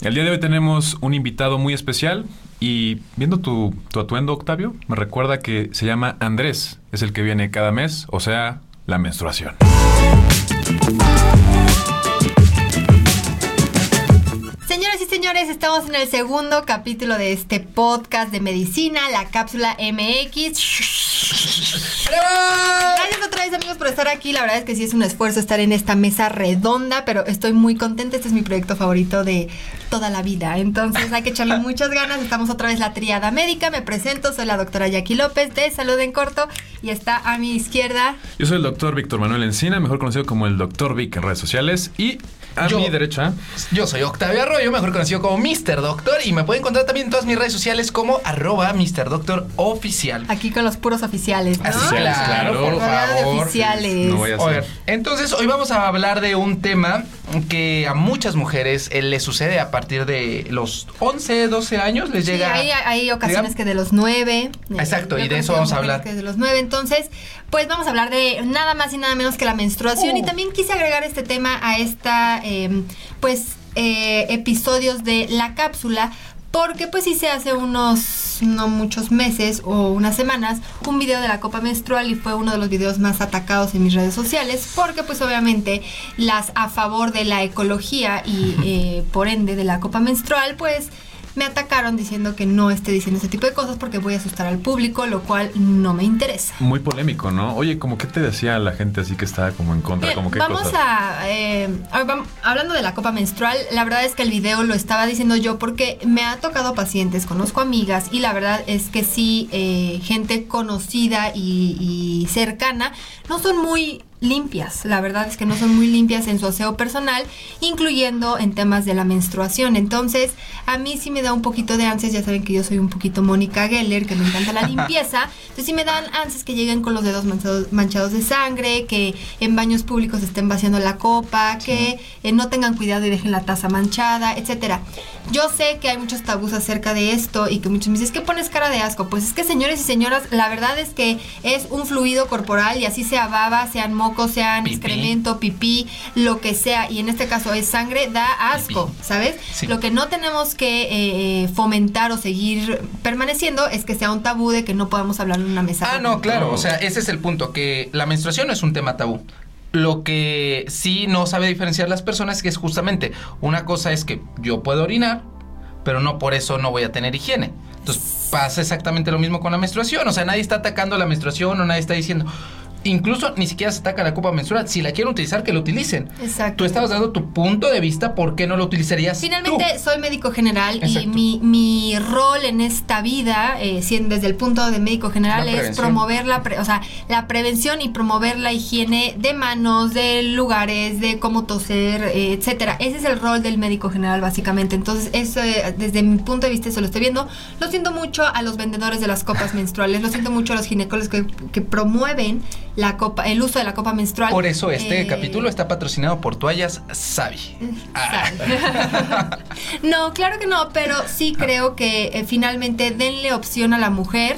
El día de hoy tenemos un invitado muy especial y viendo tu, tu atuendo, Octavio, me recuerda que se llama Andrés, es el que viene cada mes, o sea, la menstruación. Señoras y señores, estamos en el segundo capítulo de este podcast de medicina, la cápsula MX. Gracias otra vez amigos por estar aquí. La verdad es que sí es un esfuerzo estar en esta mesa redonda, pero estoy muy contenta. Este es mi proyecto favorito de toda la vida. Entonces hay que echarle muchas ganas. Estamos otra vez la triada médica. Me presento, soy la doctora Jackie López de Salud en Corto y está a mi izquierda. Yo soy el doctor Víctor Manuel Encina, mejor conocido como el doctor Vic en redes sociales y a Yo- mi derecha. Yo soy Octavio Arroyo, mejor conocido como Mr. Doctor, y me pueden encontrar también en todas mis redes sociales como arroba Mr. Doctor Oficial. Aquí con los puros oficiales, ¿no? Así, claro, claro, por favor. oficiales. No voy a hacer. entonces hoy vamos a hablar de un tema que a muchas mujeres eh, les sucede a partir de los 11, 12 años, les Sí, llega... hay, hay ocasiones digamos- que de los nueve. Exacto, Yo y de eso vamos a hablar. Que de los nueve, entonces, pues vamos a hablar de nada más y nada menos que la menstruación. Uh. Y también quise agregar este tema a esta, eh, pues, eh, episodios de la cápsula. Porque pues hice hace unos no muchos meses o unas semanas un video de la copa menstrual y fue uno de los videos más atacados en mis redes sociales porque pues obviamente las a favor de la ecología y eh, por ende de la copa menstrual pues me atacaron diciendo que no esté diciendo ese tipo de cosas porque voy a asustar al público, lo cual no me interesa. Muy polémico, ¿no? Oye, ¿cómo qué te decía la gente así que estaba como en contra? Bien, como qué vamos cosas? a, eh, a- hablando de la copa menstrual, la verdad es que el video lo estaba diciendo yo porque me ha tocado pacientes, conozco amigas y la verdad es que sí, eh, gente conocida y, y cercana no son muy limpias, la verdad es que no son muy limpias en su aseo personal, incluyendo en temas de la menstruación. Entonces, a mí sí me da un poquito de ansias, ya saben que yo soy un poquito Mónica Geller, que me encanta la limpieza, entonces sí me dan ansias que lleguen con los dedos manchados, manchados de sangre, que en baños públicos estén vaciando la copa, que eh, no tengan cuidado y dejen la taza manchada, etcétera. Yo sé que hay muchos tabús acerca de esto y que muchos me dicen, es que pones cara de asco. Pues es que señores y señoras, la verdad es que es un fluido corporal y así sea baba, sean mocos, sean Pipí. excremento, pipí, lo que sea, y en este caso es sangre, da asco, Pipí. ¿sabes? Sí. Lo que no tenemos que eh, fomentar o seguir permaneciendo es que sea un tabú de que no podamos hablar en una mesa. Ah, no, claro, No. o sea, ese es el punto, que la menstruación no es un tema tabú. Lo que sí no sabe diferenciar las personas es que es justamente una cosa es que yo puedo orinar, pero no por eso no voy a tener higiene. Entonces pasa exactamente lo mismo con la menstruación, o sea, nadie está atacando la menstruación o nadie está diciendo, incluso ni siquiera se ataca la copa menstrual, si la quieren utilizar que la utilicen. Exacto. Tú estabas dando tu punto de vista, ¿por qué no lo utilizarías Finalmente tú? soy médico general y mi, mi rol en esta vida, eh, desde el punto de médico general, es promover la, pre- o sea, la prevención y promover la higiene de manos, de lugares, de cómo toser, eh, etcétera. Ese es el rol del médico general básicamente. Entonces, eso eh, desde mi punto de vista eso lo estoy viendo. Lo siento mucho a los vendedores de las copas menstruales, lo siento mucho a los ginecólogos que, que promueven la copa, el uso de la copa menstrual. Por eso este Eh, capítulo está patrocinado por toallas Savi. no, claro que no, pero sí creo que eh, finalmente denle opción a la mujer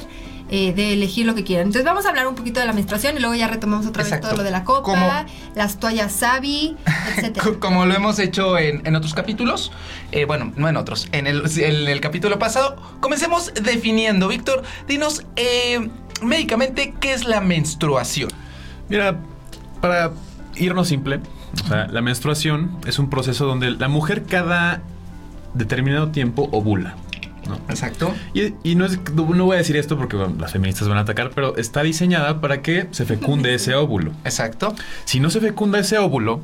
eh, de elegir lo que quieran. Entonces vamos a hablar un poquito de la menstruación y luego ya retomamos otra Exacto. vez todo lo de la copa, Como- las toallas Savi, etcétera. Co- Como lo hemos hecho en, en otros capítulos, eh, bueno, no en otros, en el, en el capítulo pasado, comencemos definiendo. Víctor, dinos eh, médicamente qué es la menstruación. Mira, para irnos simple, o sea, la menstruación es un proceso donde la mujer cada determinado tiempo ovula. ¿no? Exacto. Y, y no, es, no voy a decir esto porque bueno, las feministas van a atacar, pero está diseñada para que se fecunde ese óvulo. Exacto. Si no se fecunda ese óvulo,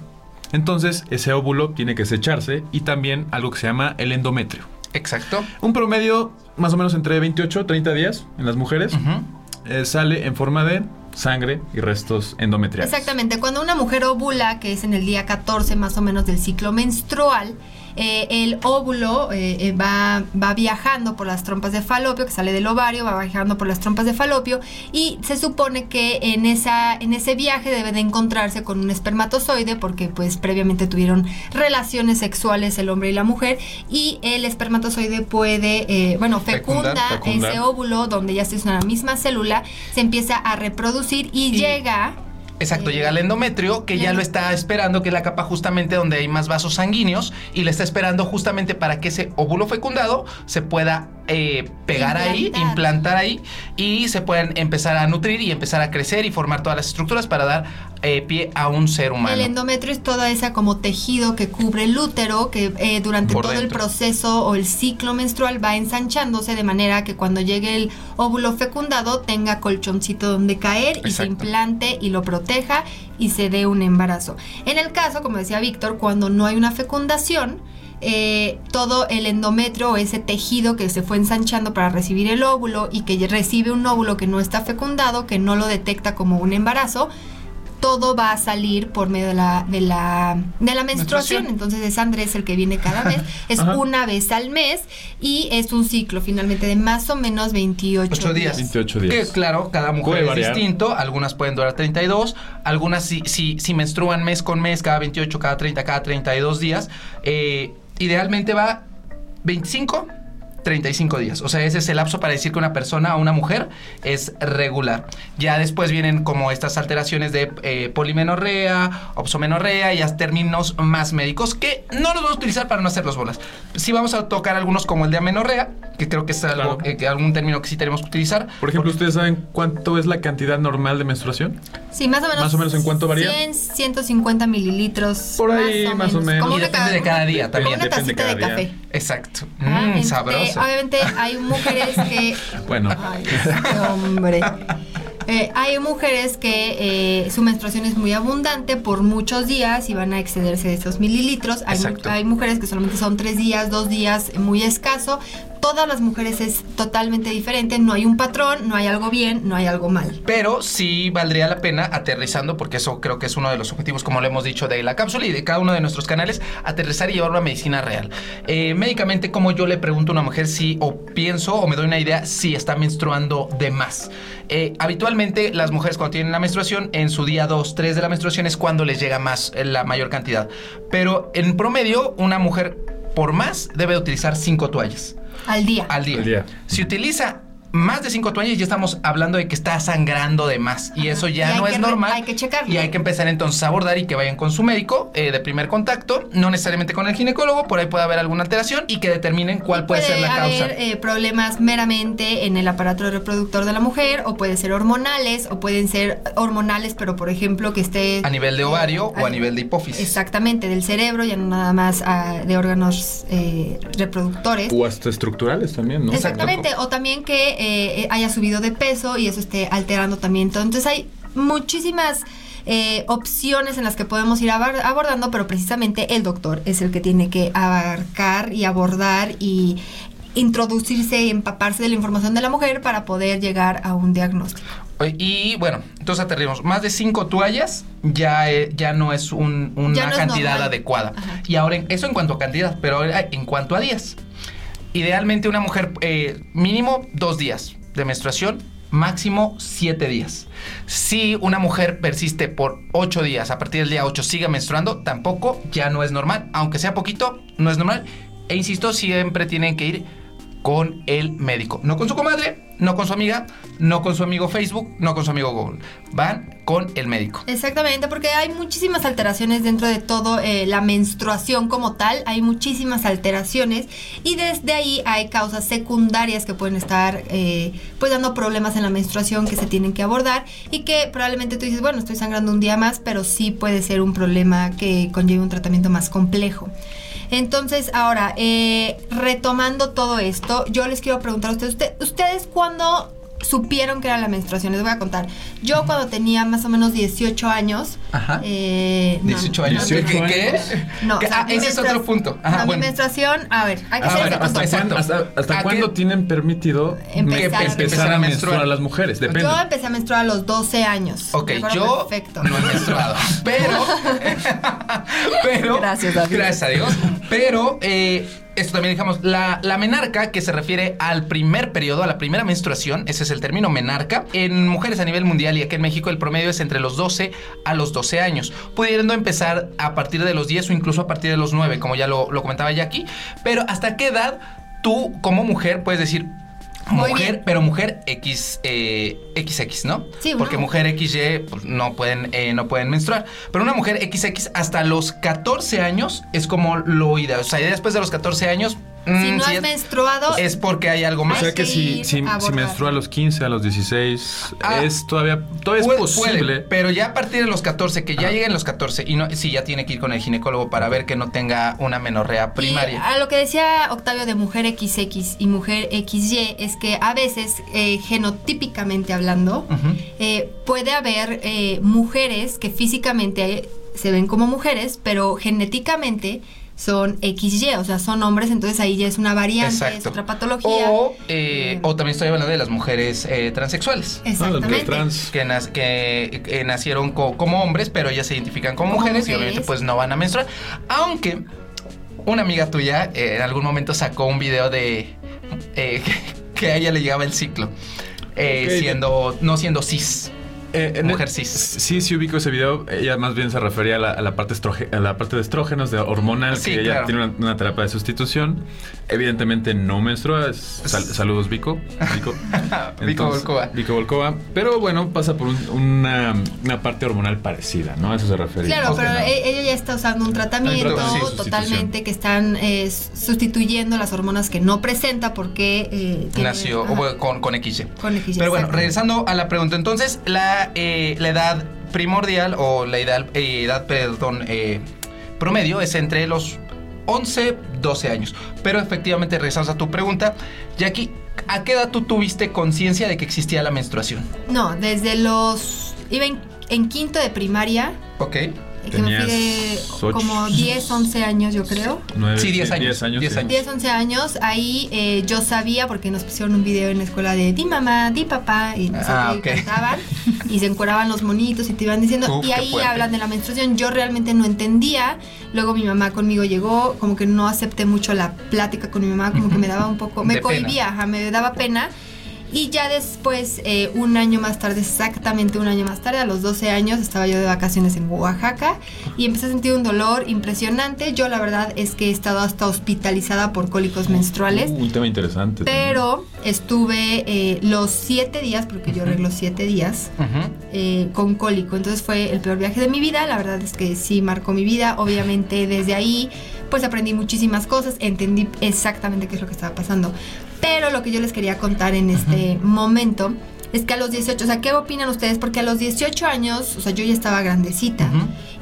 entonces ese óvulo tiene que secharse y también algo que se llama el endometrio. Exacto. Un promedio más o menos entre 28 30 días en las mujeres Ujú. Eh, sale en forma de sangre y restos endometriales. Exactamente, cuando una mujer ovula, que es en el día 14 más o menos del ciclo menstrual, eh, el óvulo eh, eh, va, va viajando por las trompas de falopio, que sale del ovario, va viajando por las trompas de falopio y se supone que en, esa, en ese viaje debe de encontrarse con un espermatozoide porque pues previamente tuvieron relaciones sexuales el hombre y la mujer y el espermatozoide puede, eh, bueno, fecunda, ese óvulo donde ya se usa la misma célula, se empieza a reproducir y, Y- llega Exacto, llega al endometrio que ya el- lo está esperando, que es la capa justamente donde hay más vasos sanguíneos y le está esperando justamente para que ese óvulo fecundado se pueda eh, pegar ahí, Implantar. ahí y se puedan empezar a nutrir y empezar a crecer y formar todas las estructuras para dar eh, pie a un ser humano. El endometrio es toda esa como tejido que cubre el útero, que eh, durante Por todo el proceso o el ciclo menstrual va ensanchándose de manera que cuando llegue el óvulo fecundado tenga colchoncito donde caer y se implante y lo proteja y se dé un embarazo. En el caso, como decía Víctor, cuando no hay una fecundación, eh, todo el endometrio o ese tejido que se fue ensanchando para recibir el óvulo y que recibe un óvulo que no está fecundado, que no lo detecta como un embarazo, todo va a salir por medio de la, de la, de la menstruación. Menstruación. Entonces es Andrés el que viene cada mes. Es Ajá. una vez al mes y es un ciclo finalmente de más o menos 28 Ocho días. 28 días. Que claro, cada mujer Puede es variar. distinto. Algunas pueden durar 32. Algunas si, si, si menstruan mes con mes, cada 28, cada 30, cada 32 días. eh, idealmente va 25, 35 días. O sea, ese es el lapso para decir que una persona o una mujer es regular. Ya después vienen como estas alteraciones de eh, polimenorrea, opsomenorrea y ya términos más médicos que no los vamos a utilizar para no hacerlos bolas. Sí vamos a tocar algunos como el de amenorrea, que creo que es algo, Claro. eh, que algún término que sí tenemos que utilizar. Por ejemplo, ¿ustedes saben cuánto es la cantidad normal de menstruación? Sí, más o menos. ¿Más o menos en cuánto varía? 100, 150 mililitros. Por ahí, más o menos. Como Y depende de cada día como también. una Depende tacita de cada día. café. Exacto. Ah, Mm, este, Obviamente hay mujeres que. Bueno. Ay, este hombre. Eh, hay mujeres que eh, su menstruación es muy abundante por muchos días y van a excederse de esos mililitros. Hay, mu- Exacto. hay mujeres que solamente son tres días, dos días, muy escaso. Todas las mujeres es totalmente diferente. No hay un patrón, no hay algo bien, no hay algo mal. Pero sí valdría la pena aterrizando, porque eso creo que es uno de los objetivos, como lo hemos dicho, de la cápsula y de cada uno de nuestros canales, aterrizar y llevarlo a medicina real. Eh, médicamente, como yo le pregunto a una mujer si, o pienso, o me doy una idea, si está menstruando de más. Eh, habitualmente, las mujeres cuando tienen la menstruación, en su día 2, 3 de la menstruación es cuando les llega más, eh, la mayor cantidad. Pero en promedio, una mujer, por más, debe utilizar 5 toallas Al día. al día. Al día. Si utiliza más de 5 toallas, ya estamos hablando de que está sangrando de más. Y eso ya no es normal. hay que checarlo. Y hay que empezar entonces a abordar y que vayan con su médico eh, de primer contacto, no necesariamente con el ginecólogo, por ahí puede haber alguna alteración y que determinen cuál puede, ser la causa. haber eh, problemas meramente en el aparato reproductor de la mujer, o puede ser hormonales, o pueden ser hormonales, pero por ejemplo que esté a nivel de ovario o a eh, nivel de hipófisis. Exactamente, del cerebro, ya no nada más ah, de órganos eh, reproductores. O hasta estructurales también, ¿no? Exactamente, o también que eh, haya subido de peso y eso esté alterando también todo. Entonces hay muchísimas eh, opciones en las que podemos ir abordando, pero precisamente el doctor es el que tiene que abarcar y abordar y introducirse y empaparse de la información de la mujer para poder llegar a un diagnóstico. Y bueno, entonces aterrimos. Más de 5 toallas ya, eh, ya no es un- una no cantidad adecuada. Ajá. Y ahora, en- eso en cuanto a cantidad, pero ahora en cuanto a días. Idealmente una mujer eh, mínimo dos días de menstruación, máximo siete días. Si una mujer persiste por ocho días, a partir del día 8 sigue menstruando, tampoco ya no es normal. Aunque sea poquito, no es normal. E insisto, siempre tienen que ir con el médico. No con su comadre, no con su amiga, no con su amigo Facebook, no con su amigo Google. Van con el médico. Exactamente, porque hay muchísimas alteraciones dentro de todo eh, la menstruación como tal, hay muchísimas alteraciones y desde ahí hay causas secundarias que pueden estar eh, pues dando problemas en la menstruación que se tienen que abordar y que probablemente tú dices, bueno, estoy sangrando un día más, pero sí puede ser un problema que conlleve un tratamiento más complejo. Entonces, ahora, eh, retomando todo esto, yo les quiero preguntar a ustedes, ¿usted- ¿ustedes cuándo supieron que era la menstruación? Les voy a contar. Yo cuando tenía más o menos 18 años... Ajá. eh, no, 18 años. no, ¿Qué? 18 qué? años. No, ¿Qué? o sea, Ah, ese es otro punto. Ajá, no, bueno. mi menstruación, a ver, hay que Ah, bueno, hasta- exacto. ¿Hasta, hasta A cuándo tienen permitido Empezar a empezar, menstruar. a menstruar a las mujeres? Depende. Yo empecé a menstruar a los 12 años. Ok, yo Perfecto. no he menstruado, pero, pero, Gracias, David. gracias a Dios, pero eh, esto también digamos, la, la menarca que se refiere al primer periodo, a la primera menstruación, ese es el término menarca, en mujeres a nivel mundial y aquí en México el promedio es entre los 12 a los 12 años, pudiendo empezar a partir de los 10 o incluso a partir de los 9, como ya lo, lo comentaba Jackie, pero ¿hasta qué edad tú como mujer puedes decir, Muy mujer, bien. pero mujer X, eh, XX, ¿no? Sí, Porque mujer XY pues, no pueden, eh, no pueden menstruar. Pero una mujer XX hasta los 14 años es como lo ideal. O sea, ya después de los 14 años. Si mm, no sí has es, menstruado, es porque hay algo O más. sea Hay que que si, si, si menstrua a los 15, a los 16, Ah, es todavía, todavía es posible. puede, pero ya a partir de los 14, que ya lleguen los 14, y no, sí, ya tiene que ir con el ginecólogo para ver que no tenga una menorrea Y primaria. a lo que decía Octavio de mujer XX y mujer XY es que a veces, eh, genotípicamente hablando, eh, puede haber eh, mujeres que físicamente se ven como mujeres, pero genéticamente son XY, o sea, son hombres, entonces ahí ya es una variante, es otra patología. O, eh, o también estoy hablando de las mujeres eh, transexuales. Ah, los Exactamente. trans. Que, nas- que, que nacieron co- como hombres, pero ellas se identifican como, Como mujeres, y obviamente pues no van a menstruar. Aunque una amiga tuya eh, en algún momento sacó un video de eh, que, que a ella le llegaba el ciclo. eh, Ok. siendo, no siendo cis. Eh, en Mujer el- cis. Sí, sí ubico ese video. Ella más bien se refería a la, a la parte, estroge- a la parte de estrógenos, de hormonal, Sí, que ella claro. tiene una, una terapia de sustitución. Evidentemente no menstrua. sal- saludos, Vico. Vico. Vico Volkova. Vico Volkova. Pero bueno, pasa por un- una, una parte hormonal parecida, ¿no? A eso se refería. Claro, pero e- ella ya está usando un tratamiento Sí, totalmente que están eh, sustituyendo las hormonas que no presenta porque eh, tiene- Nació ajá, con, con XY. con XY, Pero bueno, regresando a la pregunta, entonces la, eh, la edad primordial o la edad, eh, edad perdón, eh, promedio es entre los 11, 12 años. Pero efectivamente, regresamos a tu pregunta, Jackie, ¿a qué edad tú tuviste conciencia de que existía la menstruación? No, desde los... Iba en, en quinto de primaria, Ok. Eh, que me fui de Tenías ocho. como 10, 11 años yo creo. Nueve- Sí, 10 años, 10 años. 10 sí. años. 10, 11 años, ahí eh, yo sabía, porque nos pusieron un video en la escuela de di mamá, di papá, y no sé Ah, qué, ok. y cantaban, y se encueraban los monitos y te iban diciendo, Uf, y ahí hablan de la menstruación, yo realmente no entendía, luego mi mamá conmigo llegó, como que no acepté mucho la plática con mi mamá, como que me daba un poco, me De cohibía, ajá, me daba pena, y ya después, eh, un año más tarde, exactamente un año más tarde, a los 12 años, estaba yo de vacaciones en Oaxaca y empecé a sentir un dolor impresionante. Yo la verdad es que he estado hasta hospitalizada por cólicos menstruales. Uh, un tema interesante. Pero estuve eh, los siete días, porque yo arreglo siete días, Ujú. eh, con cólico. Entonces fue el peor viaje de mi vida. La verdad es que sí marcó mi vida. Obviamente desde ahí pues aprendí muchísimas cosas, entendí exactamente qué es lo que estaba pasando. Pero lo que yo les quería contar en este momento es que a los 18, o sea, ¿qué opinan ustedes? Porque a los 18 años, o sea, yo ya estaba grandecita.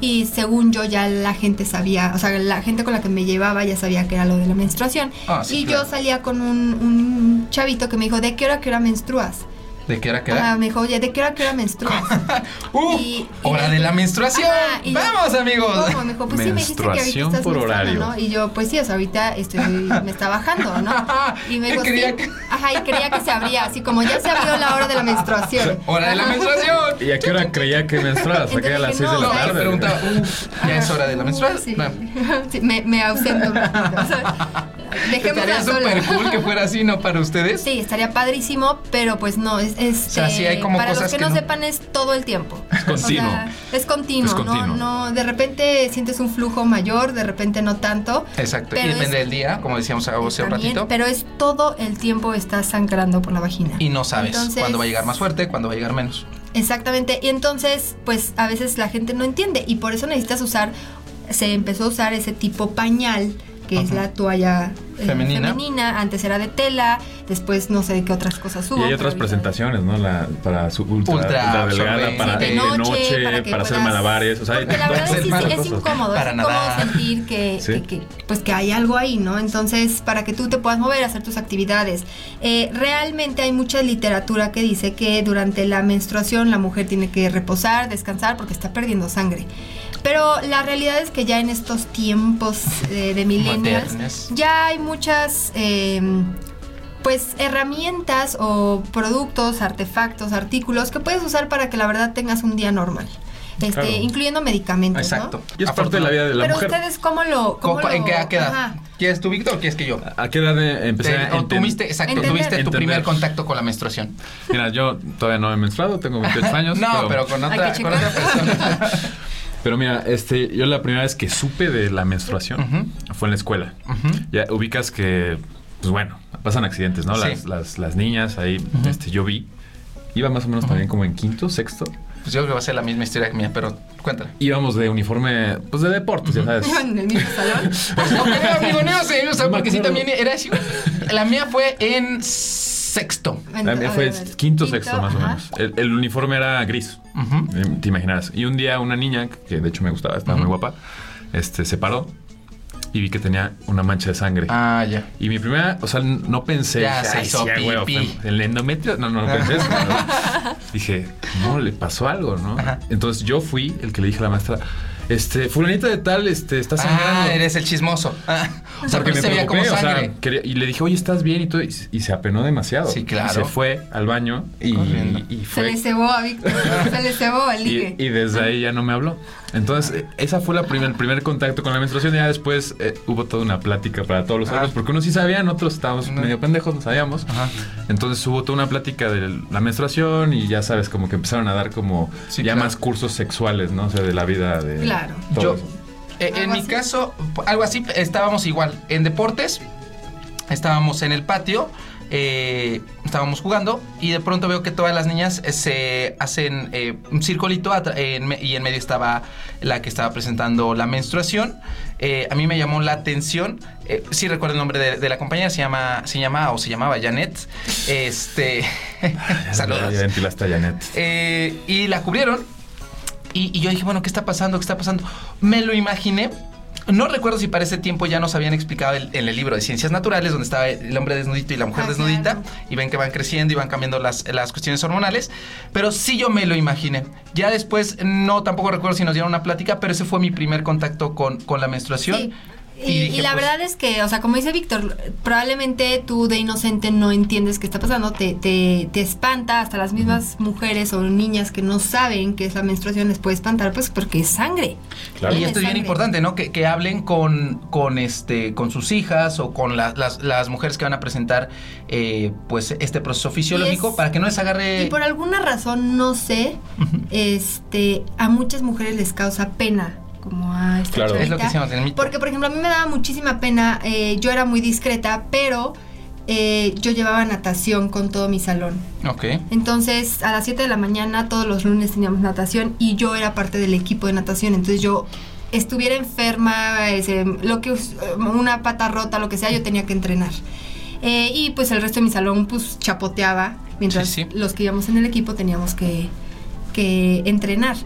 Y según yo ya la gente sabía, o sea, la gente con la que me llevaba ya sabía que era lo de la menstruación. Ah, sí, y claro. yo salía con un, un chavito que me dijo, ¿de qué hora a qué hora menstruas? ¿De qué hora Ah, queda? me dijo, oye, ¿de qué hora qué hora menstruas? ¡Uh! y- y hora yo- de la menstruación. Ajá, y yo, ¡Vamos, amigos! ¿Cómo? Me dijo, pues sí, me dijiste que ahorita Menstruación estás por horario. ¿no? Y yo, pues sí, o sea, ahorita estoy, me está bajando, ¿no? Y me Y dijo, creía sí. que- Ajá, y creía que se abría, así como ya se abrió la hora de la menstruación. ¡Hora de la Ajá. menstruación! ¿Y a qué hora creía que menstruabas? ¿A qué a las Entonces 6 de dije, la no, No, o sea, me tarde? preguntaba, uf, ya es hora de la menstruación. Sí, No. Sí, me, me ausento un poquito. O sea, dejémosla Estaría súper cool que fuera así, ¿no? Para ustedes. Sí, estaría padrísimo, pero pues no, es, es sea, sí hay como para los cosas que, que no, no- sepan es todo el tiempo. Es continuo. es continuo, Es continuo. No, no, de repente sientes un flujo mayor, de repente no tanto. Exacto. Y depende es- del día, como decíamos hace un ratito. pero es todo el tiempo estás sangrando por la vagina. Y no sabes Entonces- cuándo va a llegar más fuerte, cuándo va a llegar menos. Exactamente. Y entonces, pues a veces la gente no entiende y por eso necesitas usar, se empezó a usar ese tipo pañal, que es la toalla eh, Femenina. femenina. Antes era de tela, después no sé de qué otras cosas hubo. Y hay otras presentaciones, ¿no? La, para su ultra, Ultra ultra delgada, para de de noche, noche, para hacer puedas- malabares. O sea, hay Porque la verdad todas es, incómodo, Para es incómodo nadar. sentir que, Sí. que- que, pues que hay algo ahí, ¿no? Entonces, para que tú te puedas mover, hacer tus actividades. Eh, realmente hay mucha literatura que dice que durante la menstruación la mujer tiene que reposar, descansar, porque está perdiendo sangre. Pero la realidad es que ya en estos tiempos eh, de Modernas. ya hay muchas eh, pues herramientas o productos, artefactos, artículos que puedes usar para que la verdad tengas un día normal. Este, Claro. incluyendo medicamentos, Exacto. ¿no? Y es parte de la vida de la Pero mujer. ustedes cómo lo cómo ¿Cómo- ¿En lo- qué, edad? Ajá. ¿Quieres tú, Víctor, o quieres que yo? ¿A qué edad eh, empecé Te- a o tuviste, exacto, Entender. tuviste tu Entender. primer contacto con la menstruación. Mira, yo todavía no he menstruado, tengo 28 años. no, pero, con, Hay otra, con otra persona. Pero mira, este, yo la primera vez que supe de la menstruación Ujú. fue en la escuela. Ujú. Ya ubicas que pues bueno, pasan accidentes, ¿no? Sí. Las, las, las niñas ahí, Ujú. este, yo vi. Iba más o menos también como en quinto, sexto. Pues yo creo que va a ser la misma historia que mía, pero cuéntala. Íbamos de uniforme, pues de deportes, ya sabes. Iban en el mismo salón. Pues no, creo, amigo, no sé, No porque sí también era así. La mía fue en sexto. La mía fue ver. quinto, sexto, más o menos. El, el uniforme era gris, Eh, te imaginarás. Y un día una niña, que de hecho me gustaba, estaba muy guapa, este, se paró y vi que tenía una mancha de sangre. Ah, ya. Y mi primera, o sea, no pensé. Ya se "Ay, hizo sí, güey, pipí". fue El endometrio, no, no, no pensé. Dije, no, le pasó algo, ¿no? Ajá. Entonces yo fui el que le dije a la maestra, este, fulanita de tal, este, está sangrando. Ah, eres el chismoso. Ah, o sea, Porque pero me se como preocupé, o sea, sangre. quería- y le dije, oye, ¿estás bien? Y, todo, y, y se apenó demasiado. Sí, claro. Y se fue al baño y, y Se fue... le cebó a Víctor. Se le cebó el ligue. Y, y desde ahí ya no me habló. Entonces, eh, esa fue la primer, el primer contacto con la menstruación. Y ya después eh, hubo toda una plática para todos los Ah. alumnos, porque unos sí sabían, otros estábamos No. medio pendejos, no sabíamos. Ajá. Entonces hubo toda una plática de la menstruación y ya sabes, como que empezaron a dar como Sí, ya claro. más cursos sexuales, ¿no? O sea, de la vida de... Claro. Todo Yo, eh, en ¿Algo mi así? caso, algo así, estábamos igual en deportes, estábamos en el patio, eh, estábamos jugando y de pronto veo que todas las niñas eh, se hacen eh, un circulito en y en medio estaba la que estaba presentando la menstruación. Eh, a mí me llamó la atención, eh, sí recuerdo el nombre de, de la compañera, se llama, se llama o se llamaba Janet. Este, saludos. Ya ventilaste a Janet. Eh, y la cubrieron. Y, y yo dije, bueno, ¿qué está pasando? ¿Qué está pasando? Me lo imaginé. No recuerdo si para ese tiempo ya nos habían explicado el- en el libro de Ciencias Naturales, donde estaba el hombre desnudito y la mujer Ah, desnudita, claro. y ven que van creciendo y van cambiando las, las cuestiones hormonales, pero sí yo me lo imaginé. Ya después, no, tampoco recuerdo si nos dieron una plática, pero ese fue mi primer contacto con, con la menstruación. Sí. Y, dije, y la pues, verdad es que, o sea, como dice Víctor, probablemente tú de inocente no entiendes qué está pasando, te, te, te espanta, hasta las mismas mujeres o niñas que no saben que es la menstruación les puede espantar, pues porque es sangre. Claro. Y esto es bien importante, ¿no? Que, que hablen con, con, este, con sus hijas o con la- las, las mujeres que van a presentar eh, pues este proceso fisiológico es- para que no les agarre... Y por alguna razón, no sé, este, a muchas mujeres les causa pena, como a esta Claro. es lo que decíamos en el. Porque, por ejemplo, a mí me daba muchísima pena, eh, yo era muy discreta, pero eh, yo llevaba natación con todo mi salón. Ok. Entonces, a las 7 de la mañana, todos los lunes teníamos natación y yo era parte del equipo de natación. Entonces, yo estuviera enferma, ese, lo que una pata rota, lo que sea, yo tenía que entrenar. Eh, y pues el resto de mi salón, pues chapoteaba, mientras Sí, sí. los que íbamos en el equipo teníamos que, que entrenar.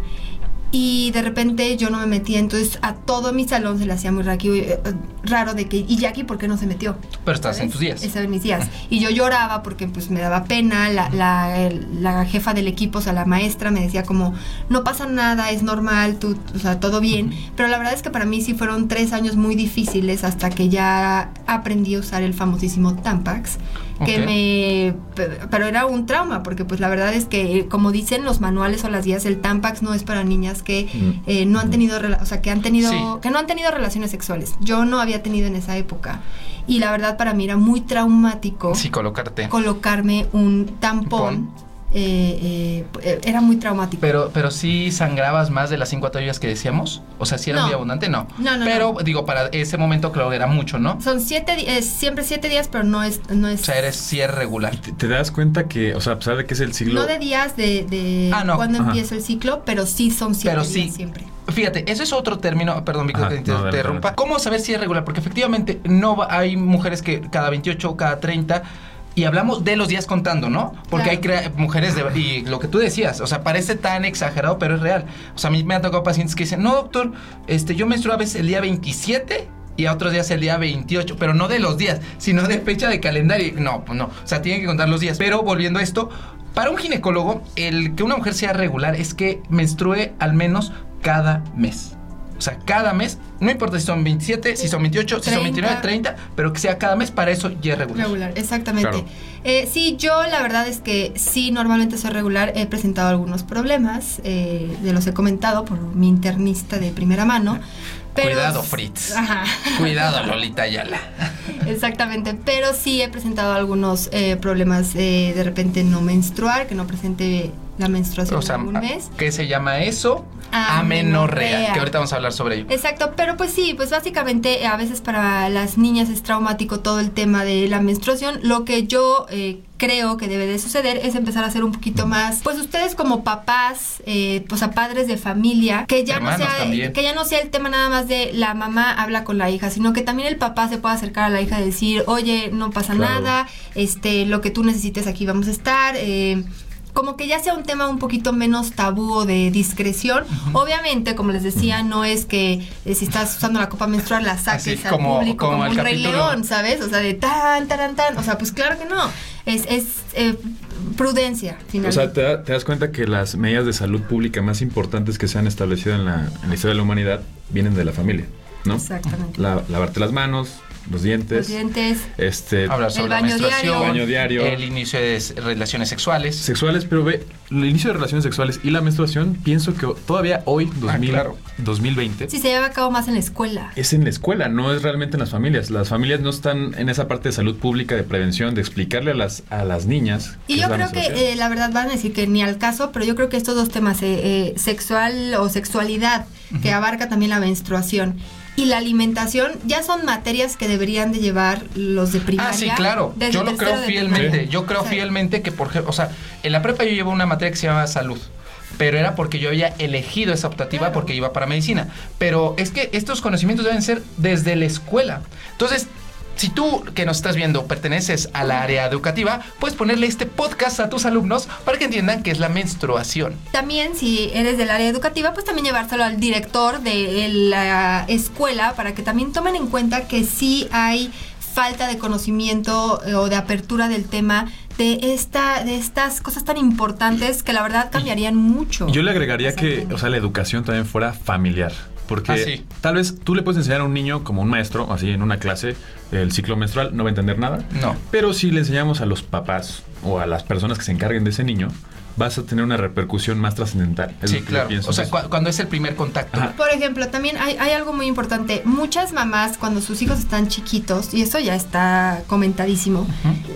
Y de repente yo no me metía, entonces a todo mi salón se le hacía muy raqui- eh, raro de que, ¿y Jackie por qué no se metió? Pero estás en tus días. Estaba en mis días. Y yo lloraba porque pues me daba pena. La, la, el- la jefa del equipo, o sea, la maestra me decía como, no pasa nada, es normal, tú, o sea, todo bien. Pero la verdad es que para mí sí fueron tres años muy difíciles hasta que ya aprendí a usar el famosísimo Tampax. Que me... pe- Pero era un trauma, porque pues la verdad es que, como dicen los manuales o las guías, el Tampax no es para niñas que Mm. eh, no han tenido, o sea, que han tenido, Sí. que no han tenido relaciones sexuales. Yo no había tenido en esa época. Y la verdad para mí era muy traumático Sí, colocarte. colocarme un tampón. Pon. Eh, eh, era muy traumático. Pero, pero sí sangrabas más de las cinco toallas que decíamos. O sea, si era No. muy abundante, no. No, no, Pero no. digo, para ese momento creo que era mucho, ¿no? Son siete días, siempre siete días, pero no es, no es. O sea, eres sí es regular. ¿Te, te das cuenta que, o sea, a pesar de que es el siglo... No de días de, de Ah, no. cuando Ajá. empieza el ciclo, pero sí son siete Pero días sí. siempre. Fíjate, eso es otro término, perdón, Víctor, que te no, interrumpa. ¿Cómo saber si es regular? Porque efectivamente no va- hay mujeres que cada 28, cada 30 y hablamos de los días contando, ¿no? Porque hay mujeres de y lo que tú decías, o sea, parece tan exagerado, pero es real. O sea, a mí me han tocado pacientes que dicen, "No, doctor, este yo menstruo a veces el día 27 y a otros días el día 28, pero no de los días, sino de fecha de calendario. No, pues no, o sea, tienen que contar los días. Pero volviendo a esto, para un ginecólogo, el que una mujer sea regular es que menstrue al menos cada mes. O sea, cada mes, no importa si son 27, si son 28, si son 29, 30, pero que sea cada mes, para eso ya es regular. Regular, exactamente. Claro. Eh, sí, yo la verdad es que sí, normalmente soy regular. He presentado algunos problemas, eh, de los he comentado por mi internista de primera mano. Pero, Cuidado, Fritz. Ajá. Cuidado, Lolita Ayala. Exactamente, pero sí he presentado algunos eh, problemas eh, de repente no menstruar, que no presente la menstruación O sea, en algún mes. ¿qué se llama eso? Amenorrea. Amenorrea, que ahorita vamos a hablar sobre ello. Exacto, pero pues sí, pues básicamente a veces para las niñas es traumático todo el tema de la menstruación. Lo que yo eh, creo que debe de suceder es empezar a ser un poquito más, pues ustedes como papás, eh, pues a padres de familia, que ya Hermanos no sea, también. que ya no sea el tema nada más de la mamá habla con la hija, sino que también el papá se pueda acercar a la hija y decir, oye, no pasa Claro. nada, este, lo que tú necesites aquí vamos a estar. eh, como que ya sea un tema un poquito menos tabú o de discreción. Obviamente, como les decía, no es que eh, si estás usando la copa menstrual la saques Así al como- público como como, el un rey capítulo. león, ¿sabes? O sea, de tan, tan, tan. O sea, pues claro que no. Es, es eh, prudencia, O sea, te, da- te das cuenta que las medidas de salud pública más importantes que se han establecido en la, en la historia de la humanidad vienen de la familia, ¿no? Exactamente. La- lavarte las manos, los dientes, Los dientes. este, Hablar El sobre la menstruación, diario. Baño diario. el inicio de relaciones sexuales. sexuales, pero ve, el inicio de relaciones sexuales y la menstruación, pienso que todavía hoy, 2000, claro. 2020, Sí, se lleva a cabo más en la escuela. es en la escuela, no es realmente en las familias. Las familias no están en esa parte de salud pública, de prevención, de explicarle a las, a las niñas. Y yo creo que eh, la verdad van a decir que ni al caso, pero yo creo que estos dos temas, eh, eh, sexual o sexualidad, que abarca también la menstruación y la alimentación, ya son materias que deberían de llevar los de primaria. Ah, sí, claro. Yo lo creo fielmente. Yo creo fielmente que, por ejemplo, o sea, en la prepa yo llevo una materia que se llama salud. Pero era porque yo había elegido esa optativa Claro. porque iba para medicina. Pero es que estos conocimientos deben ser desde la escuela. Entonces, si tú que nos estás viendo perteneces a la área educativa, puedes ponerle este podcast a tus alumnos para que entiendan qué es la menstruación. También, si eres del área educativa, pues también llevárselo al director de la escuela para que también tomen en cuenta que sí hay falta de conocimiento eh, o de apertura del tema de esta de estas cosas tan importantes que la verdad cambiarían mucho. Yo le agregaría que, o sea, la educación también fuera familiar. Porque Ah, sí. tal vez tú le puedes enseñar a un niño como un maestro, así en una clase, el ciclo menstrual, no va a entender nada. No. Pero si le enseñamos a los papás o a las personas que se encarguen de ese niño, vas a tener una repercusión más trascendental. Es Sí, claro. pienso. O sea, cu- cuando es el primer contacto. Ajá. Por ejemplo, también hay, hay algo muy importante. Muchas mamás, cuando sus hijos están chiquitos, y eso ya está comentadísimo,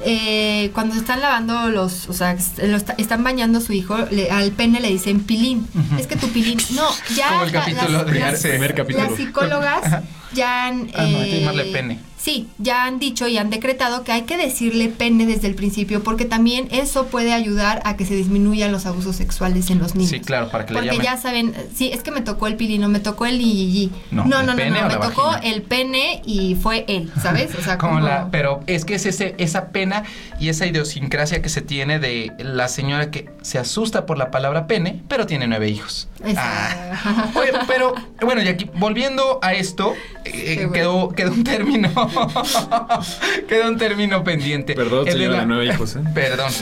eh, cuando están lavando los, o sea, lo está- están bañando a su hijo, le- al pene le dicen pilín. Es que tu pilín, no, ya Como el la- capítulo de las, Arce. Primer capítulo. las psicólogas ya han... Ah, no, hay que eh, llamarle pene. Sí, ya han dicho y han decretado que hay que decirle pene desde el principio, porque también eso puede ayudar a que se disminuyan los abusos sexuales en los niños. Sí, claro, para que le Porque llamen. ya saben, sí, es que me tocó el pilino, me tocó el yiyí. No, No, no, no, no, me tocó vagina. el pene y fue él, ¿sabes? O sea, Como como la, pero es que es ese, esa pena y esa idiosincrasia que se tiene de la señora que se asusta por la palabra pene, pero tiene nueve hijos. Ah. Oye, pero bueno, y aquí volviendo a esto, eh, bueno. quedó, quedó un término, quedó un término pendiente. Perdón, El de señora la- de nueve hijos, ¿eh? Perdón.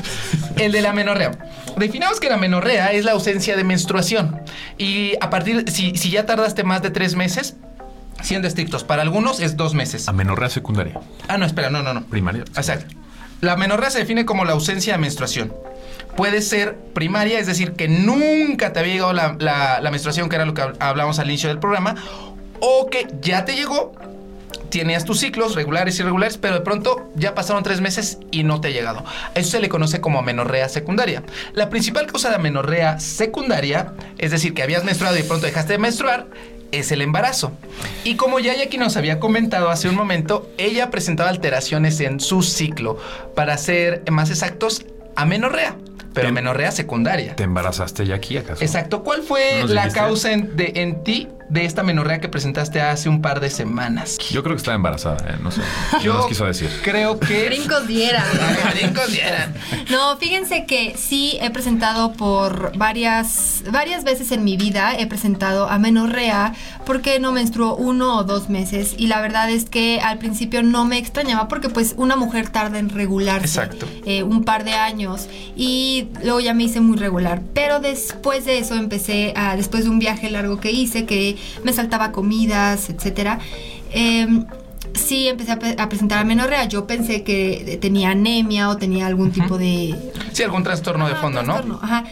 El de la menorrea. Definamos que la menorrea es la ausencia de menstruación. Y a partir, si, si ya tardaste más de tres meses, siendo estrictos, para algunos es dos meses. amenorrea secundaria. Ah, no, espera, no, no, no. Primaria. Exacto. La menorrea se define como la ausencia de menstruación. Puede ser primaria, es decir, que nunca te había llegado la, la- la menstruación, que era lo que hab- hablábamos al inicio del programa, o que ya te llegó, tenías tus ciclos regulares y irregulares, pero de pronto ya pasaron tres meses y no te ha llegado. A Eso se le conoce como amenorrea secundaria. La principal causa de amenorrea secundaria, es decir, que habías menstruado y de pronto dejaste de menstruar, es el embarazo. Y como ya aquí nos había comentado hace un momento, ella presentaba alteraciones en su ciclo. Para ser más exactos, amenorrea, pero Te- amenorrea secundaria. ¿Te embarazaste ya aquí acaso? Exacto. ¿Cuál fue ¿No nos la dijiste? causa en, de, en ti de esta menorrea que presentaste hace un par de semanas? Yo creo que estaba embarazada, ¿eh? no sé. Yo No nos quiso decir. creo que... Brincos diera. Brincos dieran. No, fíjense que sí he presentado por varias, varias veces en mi vida, he presentado amenorrea porque no menstruó uno o dos meses y la verdad es que al principio no me extrañaba porque pues una mujer tarda en regularse Exacto. eh, un par de años y luego ya me hice muy regular, pero después de eso empecé a, después de un viaje largo que hice, que me saltaba comidas, etcétera, em, sí empecé a, pe- a presentar amenorrea. Yo pensé que tenía anemia o tenía algún tipo de Sí, algún trastorno de fondo, ¿no? trastorno, Ajá.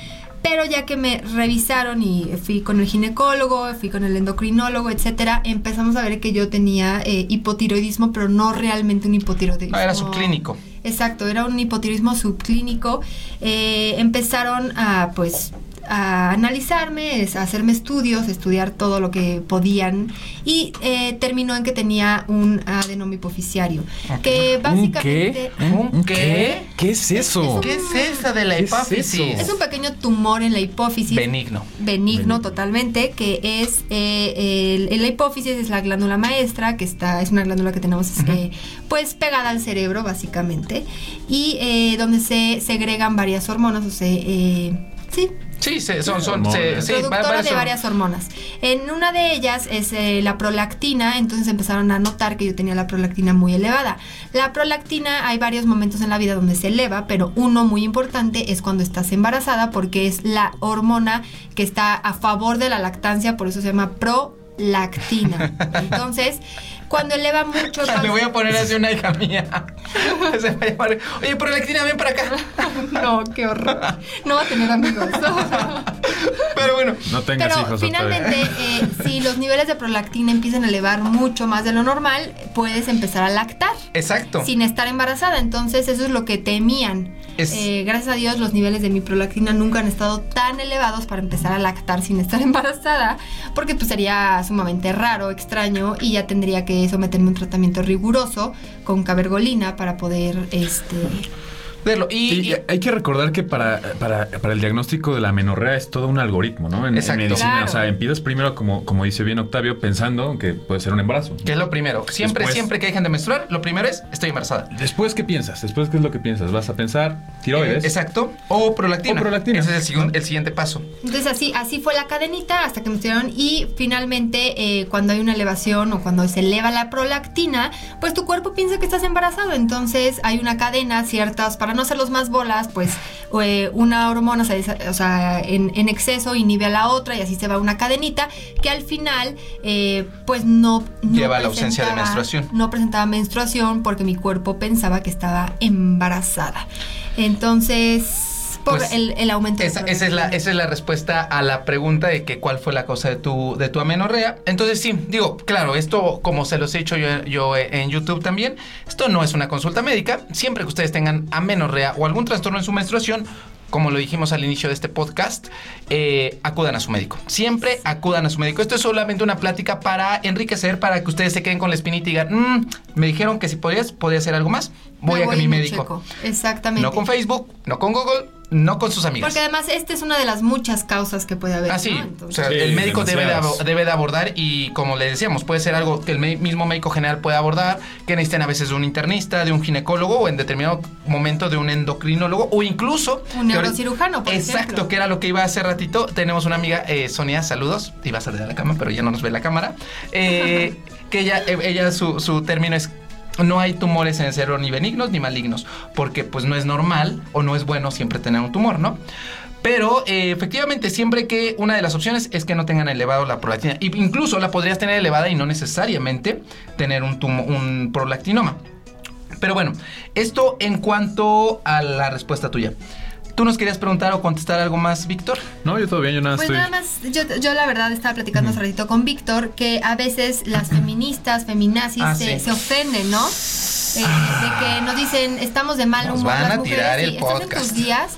Pero ya que me revisaron y fui con el ginecólogo, fui con el endocrinólogo, etcétera, empezamos a ver que yo tenía eh, hipotiroidismo, pero no realmente un hipotiroidismo. Ah, era subclínico. Exacto, era un hipotiroidismo subclínico. Eh, empezaron a, pues, a analizarme, es, a hacerme estudios, estudiar todo lo que podían y eh, terminó en que tenía un adenoma hipoficiario. Que básicamente... ¿Un qué? ¿Qué es eso? ¿Qué es esa de la ¿Qué es hipófisis? Es un pequeño tumor en la hipófisis. Benigno. Benigno totalmente, que es eh, el- la hipófisis es la glándula maestra, que está, es una glándula que tenemos eh, pues pegada al cerebro básicamente, y eh, donde se segregan varias hormonas, o sea, eh, sí, Sí, se- son, son, se- sí, de varias hormonas. En una de ellas es eh, la prolactina, entonces empezaron a notar que yo tenía la prolactina muy elevada. La prolactina hay varios momentos en la vida donde se eleva, pero uno muy importante es cuando estás embarazada porque es la hormona que está a favor de la lactancia, por eso se llama prolactina. Entonces, cuando eleva mucho... Le voy a poner así una hija mía. Se va a llamar, Oye, prolactina, ven para acá. No, qué horror. No va a tener amigos. Pero bueno, No tengas Pero hijos finalmente, eh, si los niveles de prolactina empiezan a elevar mucho más de lo normal, puedes empezar a lactar exacto. sin estar embarazada. Entonces, eso es lo que temían. Es- Eh, gracias a Dios, los niveles de mi prolactina nunca han estado tan elevados para empezar a lactar sin estar embarazada, porque pues sería sumamente raro, extraño, y ya tendría que someterme a un tratamiento riguroso con cabergolina para poder, este, Verlo. Y, Sí, y- hay que recordar que para, para, para el diagnóstico de la menorrea es todo un algoritmo, ¿no? En, en medicina, Claro. o sea, empiezas primero, como, como dice bien Octavio, pensando que puede ser un embarazo. ¿Qué es lo primero? Siempre, Después- siempre que dejan de menstruar, lo primero es, estoy embarazada. Después, ¿qué piensas? Después, ¿qué es lo que piensas? ¿Vas a pensar tiroides? Eh, exacto. O prolactina. O prolactina. Ese es el, segun- el siguiente paso. Entonces así, así fue la cadenita hasta que me estudiaron y finalmente eh, cuando hay una elevación o cuando se eleva la prolactina, pues tu cuerpo piensa que estás embarazado, entonces hay una cadena, ciertas, para no hacerlos más bolas, pues eh, una hormona se desa- o sea, en, en exceso inhibe a la otra y así se va una cadenita que al final eh, pues no, no Lleva a la ausencia de menstruación. No presentaba menstruación porque mi cuerpo pensaba que estaba embarazada. Entonces, por Pues, el, el aumento de Esa, esa es la, esa es la respuesta a la pregunta de que cuál fue la causa de tu, de tu amenorrea. Entonces, sí, digo, claro, esto, como se los he dicho yo, yo en YouTube también, esto no es una consulta médica. Siempre que ustedes tengan amenorrea o algún trastorno en su menstruación, como lo dijimos al inicio de este podcast, eh, acudan a su médico. Siempre acudan a su médico. Esto es solamente una plática para enriquecer, para que ustedes se queden con la espinita y digan, "Mm, me dijeron que si podías, podía hacer algo más. Voy a que mi médico. checo. Exactamente. No con Facebook, no con Google, no con sus amigas. Porque además esta es una de las muchas causas que puede haber. Ah, sí. ¿no? O sea, Sí, el médico debe de, debe de abordar y como le decíamos, puede ser algo que el mismo médico general puede abordar, que necesiten a veces de un internista, de un ginecólogo o en determinado momento de un endocrinólogo o incluso... Un neurocirujano, por Exacto, ejemplo. que era lo que iba hace ratito. Tenemos una amiga, eh, Sonia, saludos. Iba a salir a la cama, pero ya no nos ve la cámara. Eh, que ella, eh, ella su, su término es... No hay tumores en el cerebro ni benignos ni malignos, porque pues no es normal o no es bueno siempre tener un tumor, ¿no? Pero eh, efectivamente, siempre que una de las opciones es que no tengan elevado la prolactina. Y incluso la podrías tener elevada y no necesariamente tener un, tumo- un prolactinoma. Pero bueno, esto en cuanto a la respuesta tuya. ¿Tú nos querías preguntar o contestar algo más, Víctor? No, yo todo bien, yo nada Pues estoy... nada más, yo, yo la verdad estaba platicando hace ratito con Víctor que a veces las feministas, feminazis Ah, se, sí. se ofenden, ¿no? Eh, de que nos dicen, estamos de mal Nos humor van las a mujeres tirar el y estás en podcast. tus días.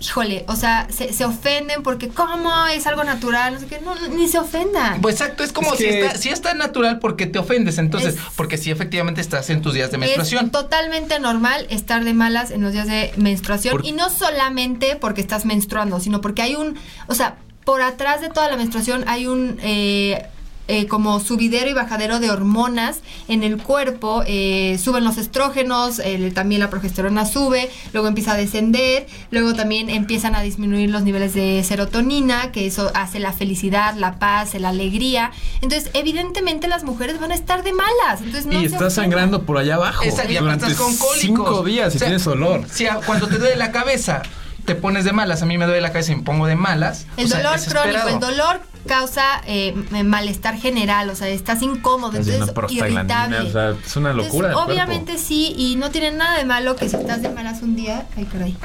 Híjole, o sea, se, se ofenden porque ¿cómo es algo natural? No sé qué, no, ni se ofendan. Pues exacto, es como Es si, que- está, si es tan natural porque te ofendes. Entonces, Es- porque si efectivamente estás en tus días de Es menstruación. totalmente normal estar de malas en los días de menstruación Por- y no solamente porque estás menstruando, sino porque hay un, o sea, por atrás de toda la menstruación hay un eh, eh, como subidero y bajadero de hormonas en el cuerpo, eh, suben los estrógenos, el- también la progesterona sube, luego empieza a descender, luego también empiezan a disminuir los niveles de serotonina, que eso hace la felicidad, la paz, la alegría. Entonces, evidentemente las mujeres van a estar de malas. Entonces, no y se estás sangrando por allá abajo. Esa- y aparte durante estás con cólicos. cinco días y O sea, tienes olor. Cuando te duele la cabeza, te pones de malas. A mí me duele la cabeza y me pongo de malas. El o sea, dolor crónico, el dolor causa eh, malestar general, o sea, estás incómodo, entonces prostaglandina, irritable. o sea, es una locura. Entonces, obviamente sí, y no tiene nada de malo que si estás de malas un día, ay caray,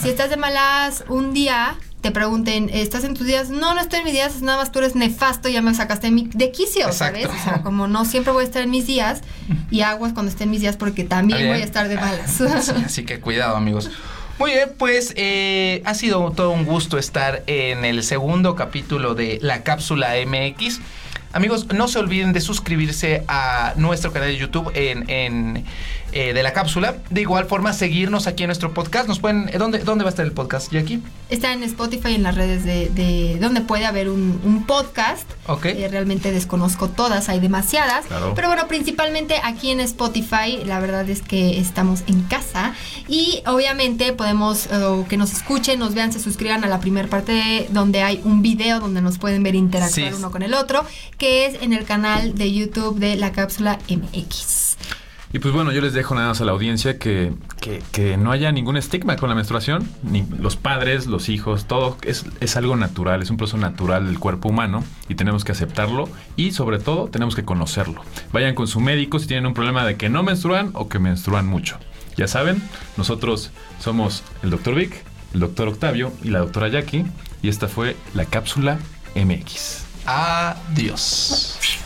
si estás de malas un día, te pregunten, ¿estás en tus días? No, no estoy en mis días, nada más tú eres nefasto, ya me sacaste de, mi, de quicio, ¿sabes? O sea, como no siempre voy a estar en mis días y aguas cuando esté en mis días porque también voy a estar de malas. así que cuidado, amigos. Muy bien, pues eh, ha sido todo un gusto estar en el segundo capítulo de la cápsula MX. Amigos, no se olviden de suscribirse a nuestro canal de YouTube en, eh, de la cápsula. De igual forma, seguirnos aquí en nuestro podcast. Nos pueden, eh, ¿dónde, ¿Dónde va a estar el podcast, Jackie? Está en Spotify, en las redes de, donde puede haber un, podcast. Ok. Eh, realmente desconozco todas, hay demasiadas. Pero bueno, principalmente aquí en Spotify, la verdad es que estamos en casa. Y obviamente podemos que nos escuchen, nos vean, se suscriban a la primera parte donde hay un video donde nos pueden ver interactuar uno con el otro, que es en el canal de YouTube de la cápsula MX. Y pues bueno, yo les dejo nada más a la audiencia que, que, no haya ningún estigma con la menstruación, ni los padres, los hijos, todo es, es algo natural, es un proceso natural del cuerpo humano y tenemos que aceptarlo y sobre todo tenemos que conocerlo. Vayan con su médico si tienen un problema de que no menstruan o que menstruan mucho. Ya saben, nosotros somos el doctor Vic, el doctor Octavio y la doctora Jackie y esta fue la cápsula MX. Adiós.